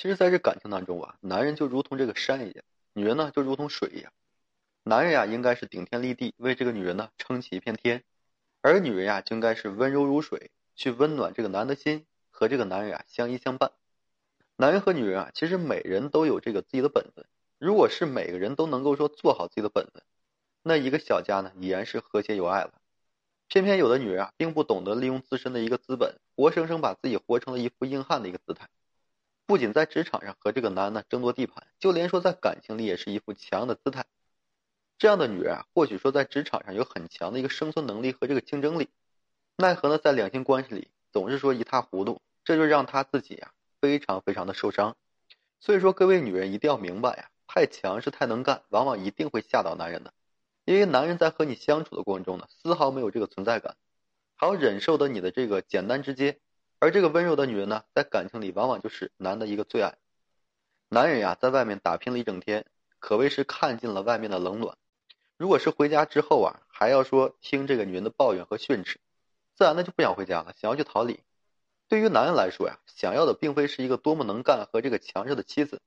其实，在这感情当中啊，男人就如同这个山一样，女人呢就如同水一样。男人呀，应该是顶天立地，为这个女人呢撑起一片天；而女人呀，就应该是温柔如水，去温暖这个男的心，和这个男人啊相依相伴。男人和女人啊，其实每人都有这个自己的本分。如果是每个人都能够说做好自己的本分，那一个小家呢，已然是和谐有爱了。偏偏有的女人啊，并不懂得利用自身的一个资本，活生生把自己活成了一副硬汉的一个姿态。不仅在职场上和这个男的争夺地盘，就连说在感情里也是一副强的姿态。这样的女人啊，或许说在职场上有很强的一个生存能力和这个竞争力，奈何呢，在两性关系里总是说一塌糊涂，这就让她自己呀非常非常的受伤。所以说，各位女人一定要明白呀，太强势、太能干，往往一定会吓到男人的。因为男人在和你相处的过程中呢，丝毫没有这个存在感，还要忍受的你的这个简单直接，而这个温柔的女人呢，在感情里往往就是男的一个最爱。男人呀，在外面打拼了一整天，可谓是看尽了外面的冷暖，如果是回家之后啊，还要说听这个女人的抱怨和训斥，自然的就不想回家了，想要去逃离。对于男人来说呀，想要的并非是一个多么能干和这个强势的妻子，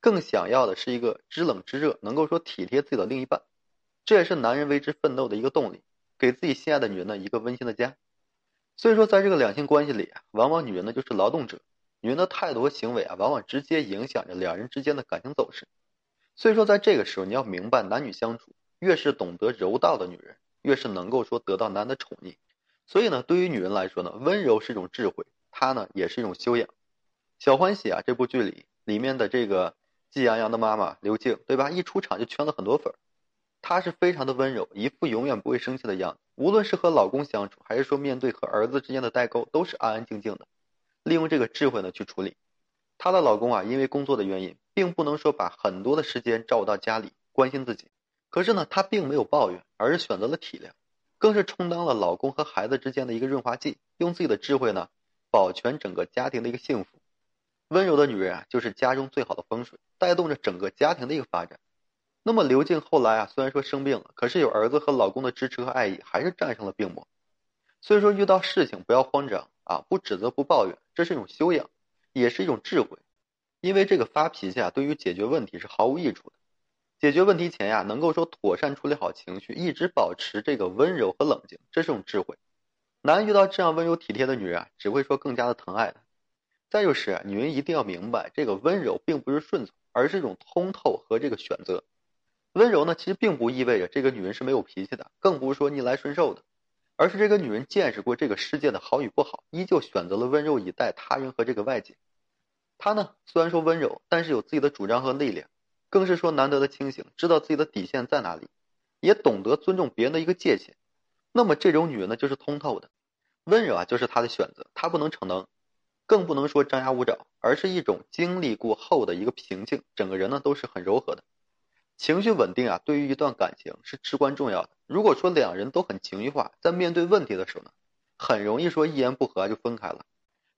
更想要的是一个知冷知热，能够说体贴自己的另一半。这也是男人为之奋斗的一个动力，给自己心爱的女人呢一个温馨的家。所以说，在这个两性关系里啊，往往女人呢就是劳动者，女人的态度和行为啊，往往直接影响着两人之间的感情走势。所以说，在这个时候，你要明白，男女相处，越是懂得柔道的女人，越是能够说得到男的宠溺。所以呢，对于女人来说呢，温柔是一种智慧，它呢也是一种修养。小欢喜啊，这部剧里里面的这个季洋洋的妈妈刘静，对吧？一出场就圈了很多粉。她是非常的温柔，一副永远不会生气的样子。无论是和老公相处，还是说面对和儿子之间的代沟，都是安安静静的，利用这个智慧呢去处理。她的老公啊，因为工作的原因，并不能说把很多的时间照顾到家里关心自己。可是呢，她并没有抱怨，而是选择了体谅，更是充当了老公和孩子之间的一个润滑剂，用自己的智慧呢，保全整个家庭的一个幸福。温柔的女人啊，就是家中最好的风水，带动着整个家庭的一个发展。那么刘静后来啊，虽然说生病了，可是有儿子和老公的支持和爱意，还是战胜了病魔。所以说遇到事情不要慌张啊，不指责不抱怨，这是一种修养，也是一种智慧。因为这个发脾气啊，对于解决问题是毫无益处的。解决问题前呀，能够说妥善处理好情绪，一直保持这个温柔和冷静，这是种智慧。男人遇到这样温柔体贴的女人啊，只会说更加的疼爱她。再就是啊，女人一定要明白，这个温柔并不是顺从，而是一种通透和这个选择。温柔呢，其实并不意味着这个女人是没有脾气的，更不是说逆来顺受的，而是这个女人见识过这个世界的好与不好，依旧选择了温柔以待他人和这个外界。她呢，虽然说温柔，但是有自己的主张和力量，更是说难得的清醒，知道自己的底线在哪里，也懂得尊重别人的一个界限。那么这种女人呢，就是通透的，温柔啊，就是她的选择，她不能逞能，更不能说张牙舞爪，而是一种经历过后的一个平静，整个人呢都是很柔和的。情绪稳定啊，对于一段感情是至关重要的。如果说两人都很情绪化，在面对问题的时候呢，很容易说一言不合就分开了。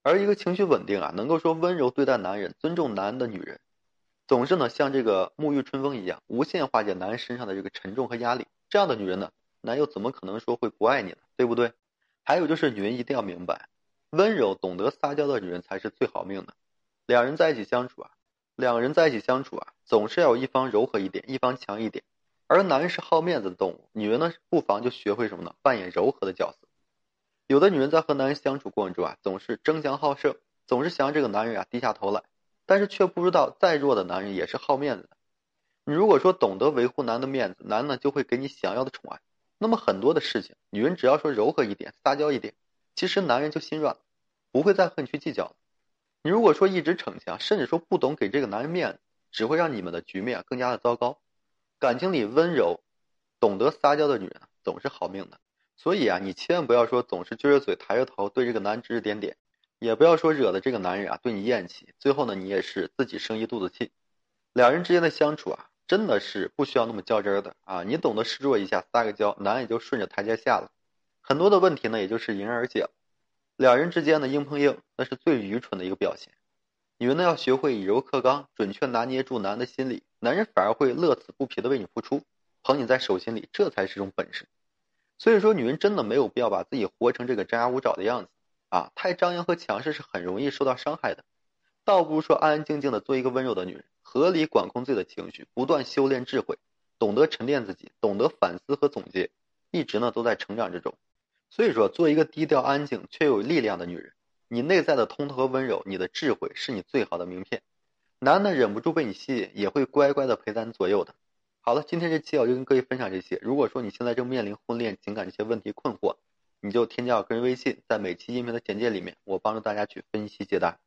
而一个情绪稳定啊，能够说温柔对待男人、尊重男人的女人，总是呢像这个沐浴春风一样，无限化解男人身上的这个沉重和压力。这样的女人呢，男友怎么可能说会不爱你呢？对不对？还有就是女人一定要明白，温柔懂得撒娇的女人才是最好命的。两人在一起相处啊。两个人在一起相处啊，总是要有一方柔和一点，一方强一点。而男人是好面子的动物，女人呢不妨就学会什么呢？扮演柔和的角色。有的女人在和男人相处过程中啊，总是争强好胜，总是想让这个男人啊低下头来，但是却不知道再弱的男人也是好面子的。你如果说懂得维护男的面子，男人呢就会给你想要的宠爱。那么很多的事情，女人只要说柔和一点，撒娇一点，其实男人就心软了，不会再和你去计较了。你如果说一直逞强，甚至说不懂给这个男人面子，只会让你们的局面更加的糟糕。感情里温柔、懂得撒娇的女人总是好命的。所以啊，你千万不要说总是撅着嘴、抬着头对这个男人指指点点，也不要说惹得这个男人啊对你厌弃，最后呢你也是自己生一肚子气。两人之间的相处啊，真的是不需要那么较真儿的啊。你懂得示弱一下，撒个娇，男人也就顺着台阶下了，很多的问题呢也就是迎刃而解了。两人之间的硬碰硬，那是最愚蠢的一个表现。女人呢要学会以柔克刚，准确拿捏住男人的心理，男人反而会乐此不疲的为你付出，捧你在手心里，这才是种本事。所以说，女人真的没有必要把自己活成这个张牙舞爪的样子啊！太张扬和强势是很容易受到伤害的。倒不如说安安静静的做一个温柔的女人，合理管控自己的情绪，不断修炼智慧，懂得沉淀自己，懂得反思和总结，一直呢都在成长之中。所以说，做一个低调安静却有力量的女人，你内在的通透和温柔，你的智慧是你最好的名片。男的忍不住被你吸引，也会乖乖的陪在你左右的。好了，今天这期我就跟各位分享这些。如果说你现在正面临婚恋情感这些问题困惑，你就添加我个人微信，在每期音频的简介里面，我帮助大家去分析解答。